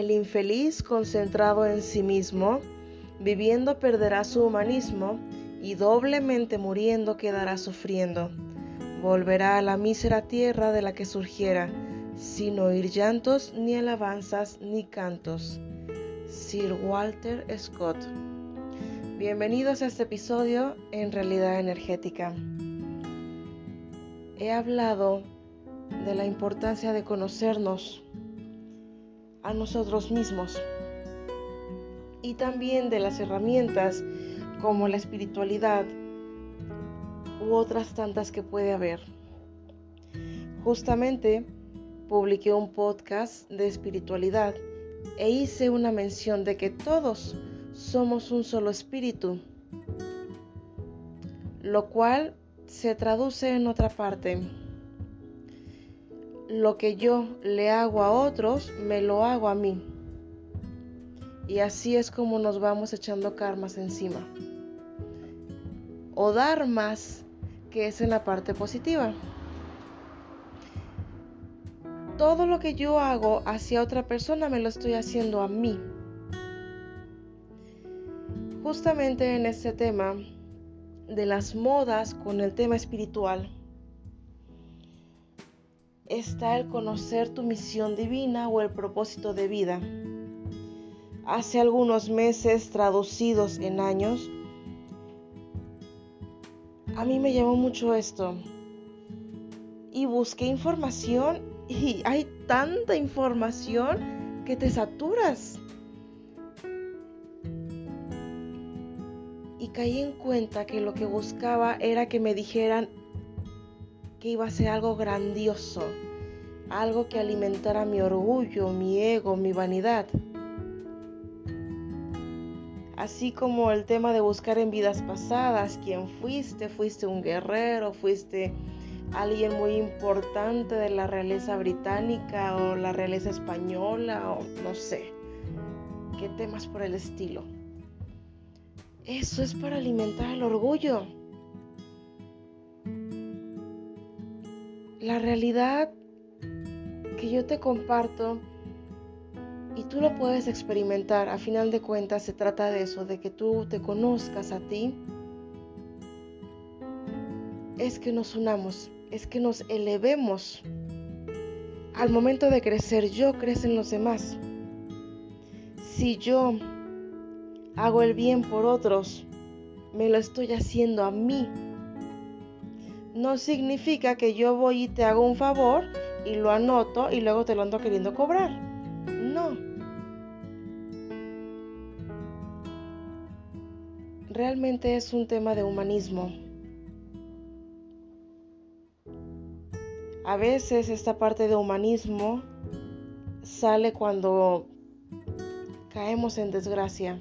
El infeliz concentrado en sí mismo, viviendo perderá su humanismo y doblemente muriendo quedará sufriendo. Volverá a la mísera tierra de la que surgiera, sin oír llantos, ni alabanzas, ni cantos. Sir Walter Scott. Bienvenidos a este episodio en Realidad Energética. He hablado de la importancia de conocernos a nosotros mismos y también de las herramientas como la espiritualidad u otras tantas que puede haber. Justamente publiqué un podcast de espiritualidad e hice una mención de que todos somos un solo espíritu, lo cual se traduce en otra parte. Lo que yo le hago a otros, me lo hago a mí. Y así es como nos vamos echando karmas encima. O dar más, que es en la parte positiva todo lo que yo hago hacia otra persona me lo estoy haciendo a mí. Justamente en este tema de las modas con el tema espiritual está el conocer tu misión divina o el propósito de vida. Hace algunos meses, traducidos en años, a mí me llamó mucho esto y busqué información y hay tanta información que te saturas. Y caí en cuenta que lo que buscaba era que me dijeran que iba a ser algo grandioso, algo que alimentara mi orgullo, mi ego, mi vanidad. Así como el tema de buscar en vidas pasadas quién fuiste, fuiste un guerrero, fuiste alguien muy importante de la realeza británica o la realeza española o no sé, qué temas por el estilo. Eso es para alimentar el orgullo. La realidad que yo te comparto y tú lo puedes experimentar, a final de cuentas se trata de eso, de que tú te conozcas a ti, es que nos unamos es que nos elevemos. Al momento de crecer yo, crecen los demás. Si yo hago el bien por otros, me lo estoy haciendo a mí. No significa que yo voy y te hago un favor y lo anoto y luego te lo ando queriendo cobrar. No. Realmente es un tema de humanismo. A veces esta parte de humanismo sale cuando caemos en desgracia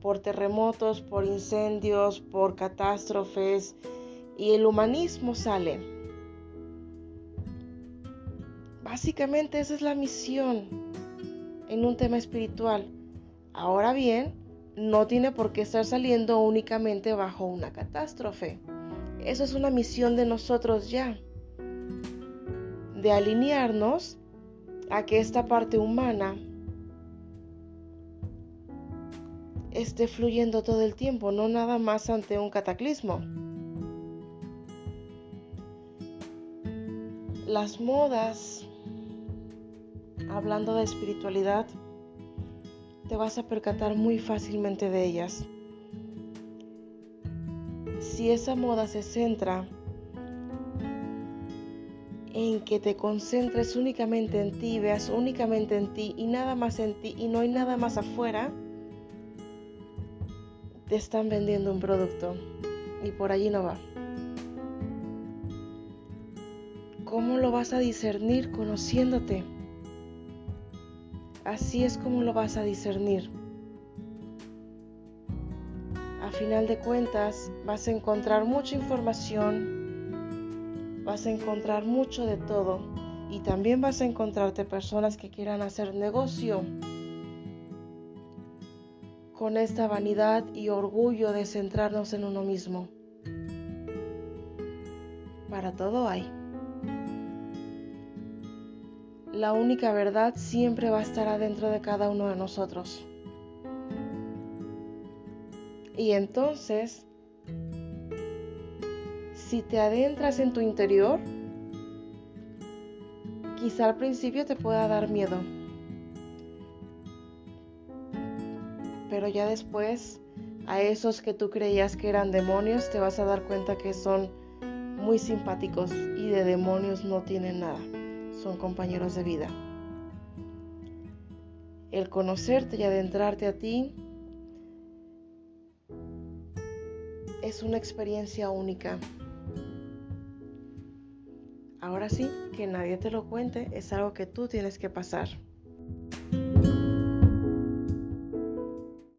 por terremotos, por incendios, por catástrofes y el humanismo sale. Básicamente esa es la misión en un tema espiritual. Ahora bien, no tiene por qué estar saliendo únicamente bajo una catástrofe. Eso es una misión de nosotros ya de alinearnos a que esta parte humana esté fluyendo todo el tiempo, no nada más ante un cataclismo. Las modas, hablando de espiritualidad, te vas a percatar muy fácilmente de ellas. Si esa moda se centra en que te concentres únicamente en ti, veas únicamente en ti y nada más en ti y no hay nada más afuera, te están vendiendo un producto y por allí no va. Lo vas a discernir conociéndote? Así es como lo vas a discernir. A final de cuentas vas a encontrar mucha información vas a encontrar mucho de todo y también vas a encontrarte personas que quieran hacer negocio con esta vanidad y orgullo de centrarnos en uno mismo. Para todo hay. La única verdad siempre va a estar adentro de cada uno de nosotros. Y entonces, si te adentras en tu interior, quizá al principio te pueda dar miedo. Pero ya después, a esos que tú creías que eran demonios, te vas a dar cuenta que son muy simpáticos y de demonios no tienen nada. Son compañeros de vida. El conocerte y adentrarte a ti es una experiencia única. Ahora sí, que nadie te lo cuente, es algo que tú tienes que pasar.